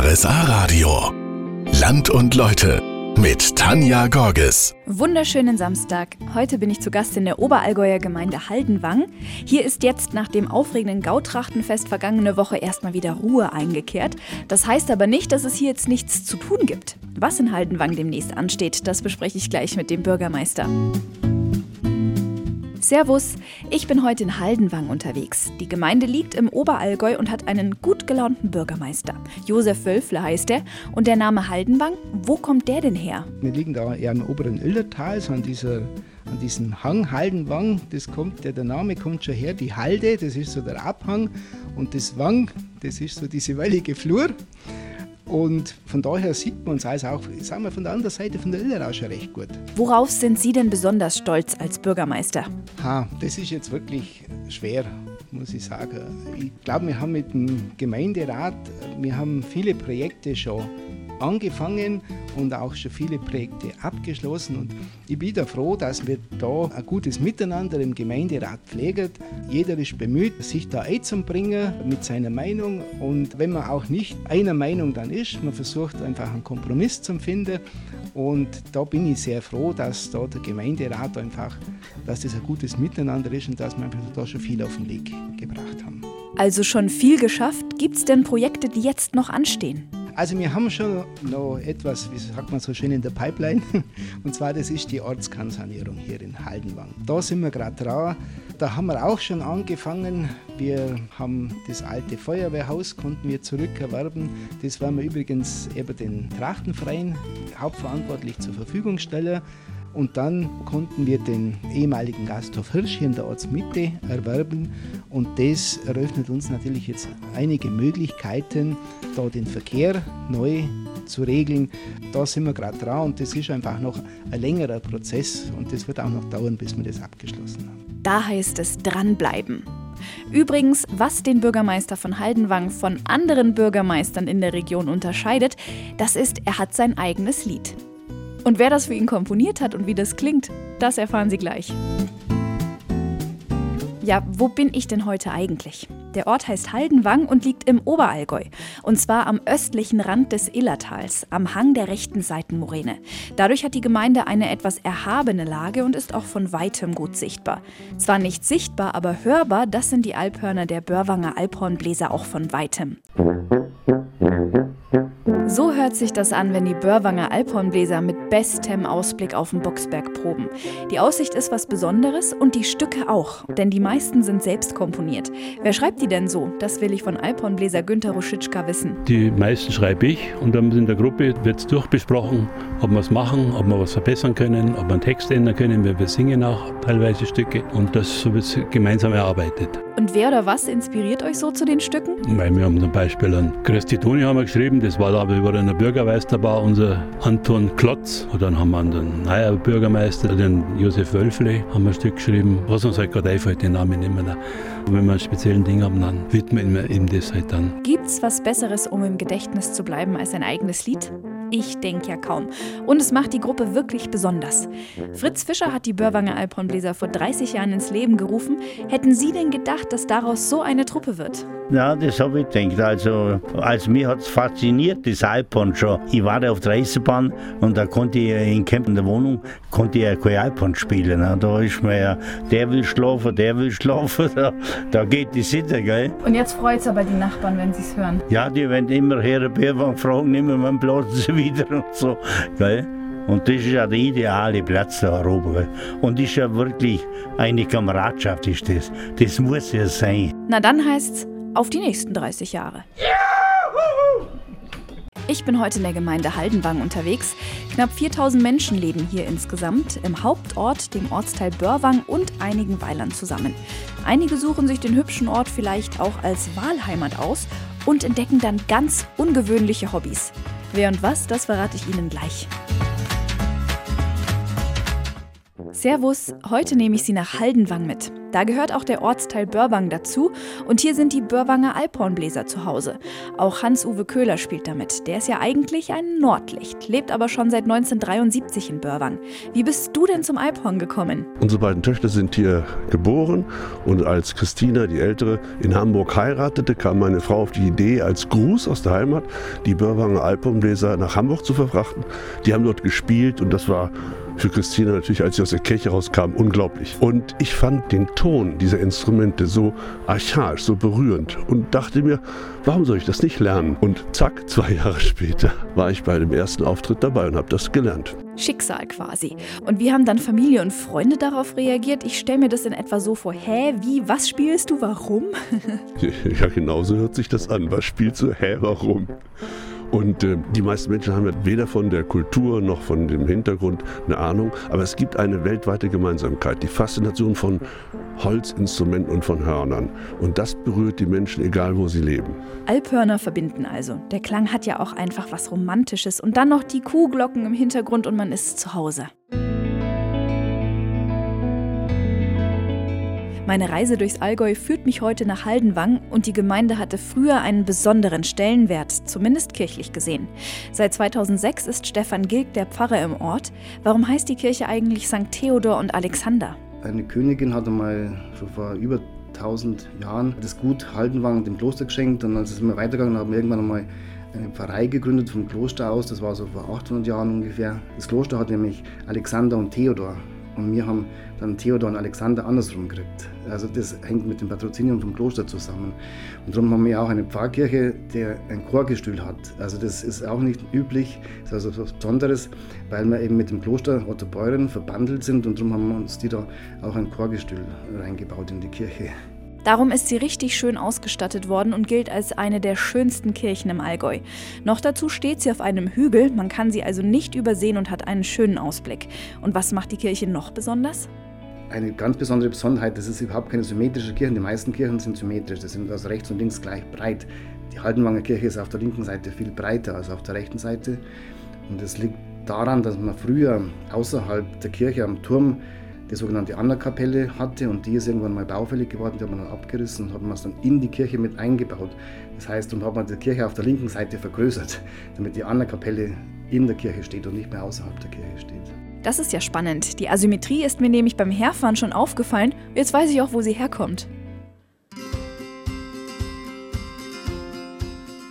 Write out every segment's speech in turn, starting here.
RSA Radio. Land und Leute mit Tanja Gorges. Wunderschönen Samstag. Heute bin ich zu Gast in der Oberallgäuer Gemeinde Haldenwang. Hier ist jetzt nach dem aufregenden Gautrachtenfest vergangene Woche erstmal wieder Ruhe eingekehrt. Das heißt aber nicht, dass es hier jetzt nichts zu tun gibt. Was in Haldenwang demnächst ansteht, das bespreche ich gleich mit dem Bürgermeister. Servus, ich bin heute in Haldenwang unterwegs. Die Gemeinde liegt im Oberallgäu und hat einen gut gelaunten Bürgermeister. Josef Wölfle heißt er. Und der Name Haldenwang, wo kommt der denn her? Wir liegen da eher im oberen Illertal, so an, dieser, an diesem Hang Haldenwang. Das kommt, der, der Name kommt schon her. Die Halde, das ist so der Abhang. Und das Wang, das ist so diese wellige Flur. Und von daher sieht man uns also auch, sagen wir, von der anderen Seite von der Illerau schon recht gut. Worauf sind Sie denn besonders stolz als Bürgermeister? Ha, das ist jetzt wirklich schwer, muss ich sagen. Ich glaube, wir haben mit dem Gemeinderat, wir haben viele Projekte schon angefangen und auch schon viele Projekte abgeschlossen. Und ich bin da froh, dass wir da ein gutes Miteinander im Gemeinderat pflegen. Jeder ist bemüht, sich da einzubringen mit seiner Meinung. Und wenn man auch nicht einer Meinung dann ist, man versucht einfach einen Kompromiss zu finden. Und da bin ich sehr froh, dass da der Gemeinderat einfach, dass das ein gutes Miteinander ist und dass wir da schon viel auf den Weg gebracht haben. Also schon viel geschafft. Gibt es denn Projekte, die jetzt noch anstehen? Also wir haben schon noch etwas, wie sagt man so schön in der Pipeline, und zwar das ist die Ortskernsanierung hier in Haldenwang. Da sind wir gerade dran. Da haben wir auch schon angefangen. Wir haben das alte Feuerwehrhaus konnten wir zurückerwerben. Das werden wir übrigens eben den Trachtenverein hauptverantwortlich zur Verfügung stellen. Und dann konnten wir den ehemaligen Gasthof Hirsch hier in der Ortsmitte erwerben. Und das eröffnet uns natürlich jetzt einige Möglichkeiten, da den Verkehr neu zu regeln. Da sind wir gerade dran und das ist einfach noch ein längerer Prozess und das wird auch noch dauern, bis wir das abgeschlossen haben. Da heißt es dranbleiben. Übrigens, was den Bürgermeister von Haldenwang von anderen Bürgermeistern in der Region unterscheidet, das ist, er hat sein eigenes Lied. Und wer das für ihn komponiert hat und wie das klingt, das erfahren Sie gleich. Ja, wo bin ich denn heute eigentlich? Der Ort heißt Haldenwang und liegt im Oberallgäu. Und zwar am östlichen Rand des Illertals, am Hang der rechten Seitenmoräne. Dadurch hat die Gemeinde eine etwas erhabene Lage und ist auch von weitem gut sichtbar. Zwar nicht sichtbar, aber hörbar, das sind die Alphörner der Börwanger Alphornbläser auch von weitem. So hört sich das an, wenn die Börwanger Alphornbläser mit bestem Ausblick auf den Boxberg proben. Die Aussicht ist was Besonderes und die Stücke auch, denn die meisten sind selbst komponiert. Wer schreibt die denn so? Das will ich von Alphornbläser Günther Ruschitschka wissen. Die meisten schreibe ich und dann in der Gruppe wird es durchbesprochen, ob wir es machen, ob wir was verbessern können, ob wir einen Text ändern können. Wir, wir singen auch teilweise Stücke und das so wird gemeinsam erarbeitet. Und wer oder was inspiriert euch so zu den Stücken? Weil wir haben zum Beispiel an Christitoni haben wir geschrieben, das war aber über einen Bürgermeister war unser Anton Klotz. Und dann haben wir den neuen Bürgermeister, den Josef Wölfle, haben wir ein Stück geschrieben, was uns halt gerade einfällt, den Namen nicht mehr. Und wenn wir einen speziellen Ding haben, dann widmen wir ihm das halt dann. Gibt's was Besseres, um im Gedächtnis zu bleiben, als ein eigenes Lied? Ich denke ja kaum. Und es macht die Gruppe wirklich besonders. Fritz Fischer hat die Börwanger Alphornbläser vor 30 Jahren ins Leben gerufen. Hätten Sie denn gedacht, dass daraus so eine Truppe wird? Ja, das habe ich gedacht. Also, als mich hat es fasziniert, das Alphorn schon. Ich war da auf der Eisenbahn und da konnte ich in Camp in der Wohnung konnte ich kein Alphorn spielen. Da ist mir ja, der will schlafen, der will schlafen, da, da geht die Sitte, gell? Und jetzt freut es aber die Nachbarn, wenn sie es hören. Ja, die werden immer her, Bärwang fragen, immer wann blasen sie wieder und so, gell? Und das ist ja der ideale Platz da oben. Und ist ja wirklich eine Kameradschaft, ist das. Das muss ja sein. Na dann heißt's auf die nächsten 30 Jahre. Ich bin heute in der Gemeinde Haldenwang unterwegs. Knapp 4000 Menschen leben hier insgesamt, im Hauptort, dem Ortsteil Börwang und einigen Weilern zusammen. Einige suchen sich den hübschen Ort vielleicht auch als Wahlheimat aus und entdecken dann ganz ungewöhnliche Hobbys. Wer und was, das verrate ich Ihnen gleich. Servus, heute nehme ich Sie nach Haldenwang mit. Da gehört auch der Ortsteil Börwang dazu und hier sind die Börwanger Alphornbläser zu Hause. Auch Hans-Uwe Köhler spielt damit. Der ist ja eigentlich ein Nordlicht, lebt aber schon seit 1973 in Börwang. Wie bist du denn zum Alphorn gekommen? Unsere beiden Töchter sind hier geboren und als Christina, die Ältere, in Hamburg heiratete, kam meine Frau auf die Idee, als Gruß aus der Heimat die Börwanger Alphornbläser nach Hamburg zu verfrachten. Die haben dort gespielt und das war für Christina natürlich, als sie aus der Kirche rauskam, unglaublich. Und ich fand den Ton dieser Instrumente so archaisch, so berührend und dachte mir, warum soll ich das nicht lernen? Und zack, zwei Jahre später war ich bei dem ersten Auftritt dabei und habe das gelernt. Schicksal quasi. Und wie haben dann Familie und Freunde darauf reagiert? Ich stelle mir das in etwa so vor, hä, wie, was spielst du, warum? ja, genauso hört sich das an. Was spielst du, hä, warum? Und äh, die meisten Menschen haben weder von der Kultur noch von dem Hintergrund eine Ahnung. Aber es gibt eine weltweite Gemeinsamkeit, die Faszination von Holzinstrumenten und von Hörnern. Und das berührt die Menschen, egal wo sie leben. Alphörner verbinden also. Der Klang hat ja auch einfach was Romantisches. Und dann noch die Kuhglocken im Hintergrund und man ist zu Hause. Meine Reise durchs Allgäu führt mich heute nach Haldenwang und die Gemeinde hatte früher einen besonderen Stellenwert, zumindest kirchlich gesehen. Seit 2006 ist Stefan Gilg der Pfarrer im Ort. Warum heißt die Kirche eigentlich St. Theodor und Alexander? Eine Königin hatte mal schon vor über 1000 Jahren das Gut Haldenwang dem Kloster geschenkt und als es immer weitergegangen haben wir irgendwann einmal eine Pfarrei gegründet vom Kloster aus, das war so vor 800 Jahren ungefähr. Das Kloster hat nämlich Alexander und Theodor und wir haben dann Theodor und Alexander andersrum gekriegt. Also das hängt mit dem Patrozinium vom Kloster zusammen. Und darum haben wir auch eine Pfarrkirche, die ein Chorgestühl hat. Also das ist auch nicht üblich, das ist also was Besonderes, weil wir eben mit dem Kloster Otto Beuren verbandelt sind und darum haben wir uns die da auch ein Chorgestühl reingebaut in die Kirche. Darum ist sie richtig schön ausgestattet worden und gilt als eine der schönsten Kirchen im Allgäu. Noch dazu steht sie auf einem Hügel, man kann sie also nicht übersehen und hat einen schönen Ausblick. Und was macht die Kirche noch besonders? Eine ganz besondere Besonderheit, das ist überhaupt keine symmetrische Kirche. Die meisten Kirchen sind symmetrisch, das sind also rechts und links gleich breit. Die Haldenwanger Kirche ist auf der linken Seite viel breiter als auf der rechten Seite. Und das liegt daran, dass man früher außerhalb der Kirche am Turm die sogenannte Anna-Kapelle hatte und die ist irgendwann mal baufällig geworden, die hat man dann abgerissen und hat man es dann in die Kirche mit eingebaut. Das heißt, und hat man die Kirche auf der linken Seite vergrößert, damit die Anna-Kapelle in der Kirche steht und nicht mehr außerhalb der Kirche steht. Das ist ja spannend. Die Asymmetrie ist mir nämlich beim Herfahren schon aufgefallen. Jetzt weiß ich auch, wo sie herkommt.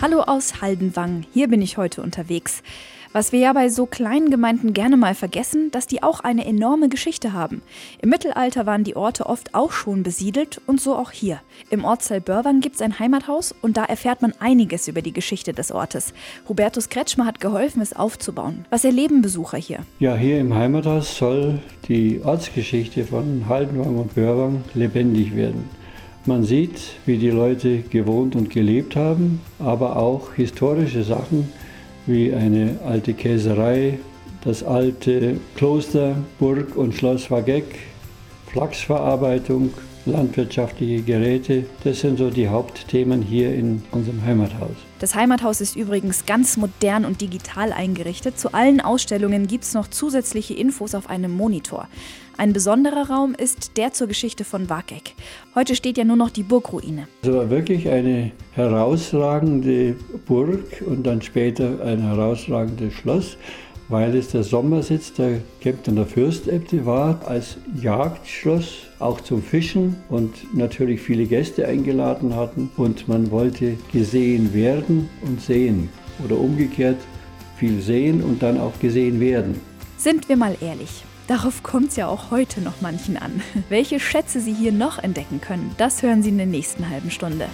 Hallo aus Haldenwang. Hier bin ich heute unterwegs. Was wir ja bei so kleinen Gemeinden gerne mal vergessen, dass die auch eine enorme Geschichte haben. Im Mittelalter waren die Orte oft auch schon besiedelt und so auch hier. Im Ortsteil Börwang gibt es ein Heimathaus und da erfährt man einiges über die Geschichte des Ortes. Hubertus Kretschmer hat geholfen, es aufzubauen. Was erleben Besucher hier? Ja, hier im Heimathaus soll die Ortsgeschichte von Haldenwang und Börwang lebendig werden. Man sieht, wie die Leute gewohnt und gelebt haben, aber auch historische Sachen, wie eine alte Käserei, das alte Kloster, Burg und Schloss Wageck, Flachsverarbeitung, landwirtschaftliche Geräte. Das sind so die Hauptthemen hier in unserem Heimathaus. Das Heimathaus ist übrigens ganz modern und digital eingerichtet. Zu allen Ausstellungen gibt es noch zusätzliche Infos auf einem Monitor. Ein besonderer Raum ist der zur Geschichte von Wageck. Heute steht ja nur noch die Burgruine. Es war wirklich eine herausragende Burg und dann später ein herausragendes Schloss, weil es der Sommersitz der Kemptener Fürstäbte war, als Jagdschloss, auch zum Fischen und natürlich viele Gäste eingeladen hatten. Und man wollte gesehen werden und sehen oder umgekehrt viel sehen und dann auch gesehen werden. Sind wir mal ehrlich. Darauf kommt es ja auch heute noch manchen an. Welche Schätze Sie hier noch entdecken können, das hören Sie in der nächsten halben Stunde.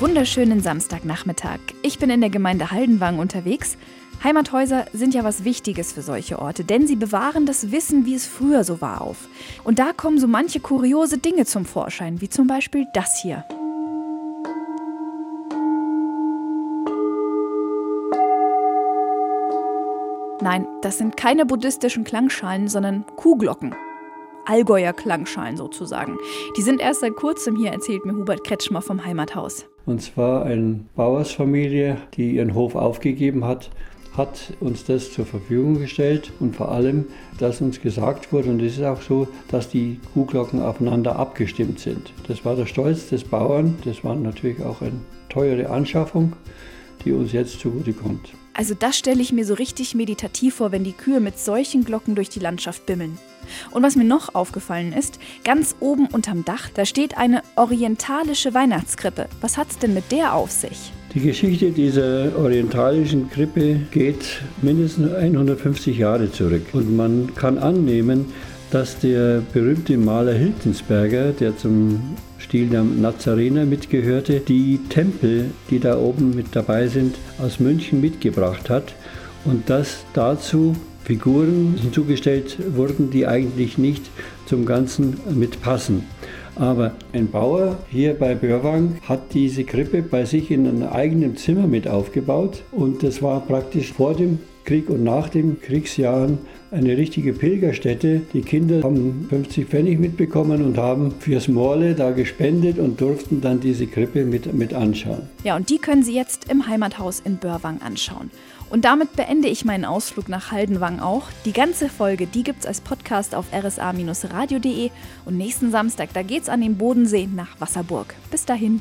Wunderschönen Samstagnachmittag. Ich bin in der Gemeinde Haldenwang unterwegs. Heimathäuser sind ja was Wichtiges für solche Orte, denn sie bewahren das Wissen, wie es früher so war, auf. Und da kommen so manche kuriose Dinge zum Vorschein, wie zum Beispiel das hier. Nein, das sind keine buddhistischen Klangschalen, sondern Kuhglocken. Allgäuer Klangschalen sozusagen. Die sind erst seit kurzem hier, erzählt mir Hubert Kretschmer vom Heimathaus. Und zwar eine Bauersfamilie, die ihren Hof aufgegeben hat hat uns das zur Verfügung gestellt und vor allem, dass uns gesagt wurde, und es ist auch so, dass die Kuhglocken aufeinander abgestimmt sind. Das war der Stolz des Bauern, das war natürlich auch eine teure Anschaffung, die uns jetzt zugutekommt. Also das stelle ich mir so richtig meditativ vor, wenn die Kühe mit solchen Glocken durch die Landschaft bimmeln. Und was mir noch aufgefallen ist, ganz oben unterm Dach, da steht eine orientalische Weihnachtskrippe. Was hat's denn mit der auf sich? Die Geschichte dieser orientalischen Krippe geht mindestens 150 Jahre zurück. Und man kann annehmen, dass der berühmte Maler Hiltensberger, der zum Stil der Nazarener mitgehörte, die Tempel, die da oben mit dabei sind, aus München mitgebracht hat und dass dazu Figuren hinzugestellt wurden, die eigentlich nicht zum Ganzen mitpassen. Aber ein Bauer hier bei Börwang hat diese Krippe bei sich in einem eigenen Zimmer mit aufgebaut und das war praktisch vor dem Krieg und nach den Kriegsjahren eine richtige Pilgerstätte. Die Kinder haben 50 Pfennig mitbekommen und haben fürs Morle da gespendet und durften dann diese Krippe mit, mit anschauen. Ja, und die können Sie jetzt im Heimathaus in Börwang anschauen. Und damit beende ich meinen Ausflug nach Haldenwang auch. Die ganze Folge, die gibt's als Podcast auf rsa-radio.de und nächsten Samstag, da geht's an den Bodensee nach Wasserburg. Bis dahin.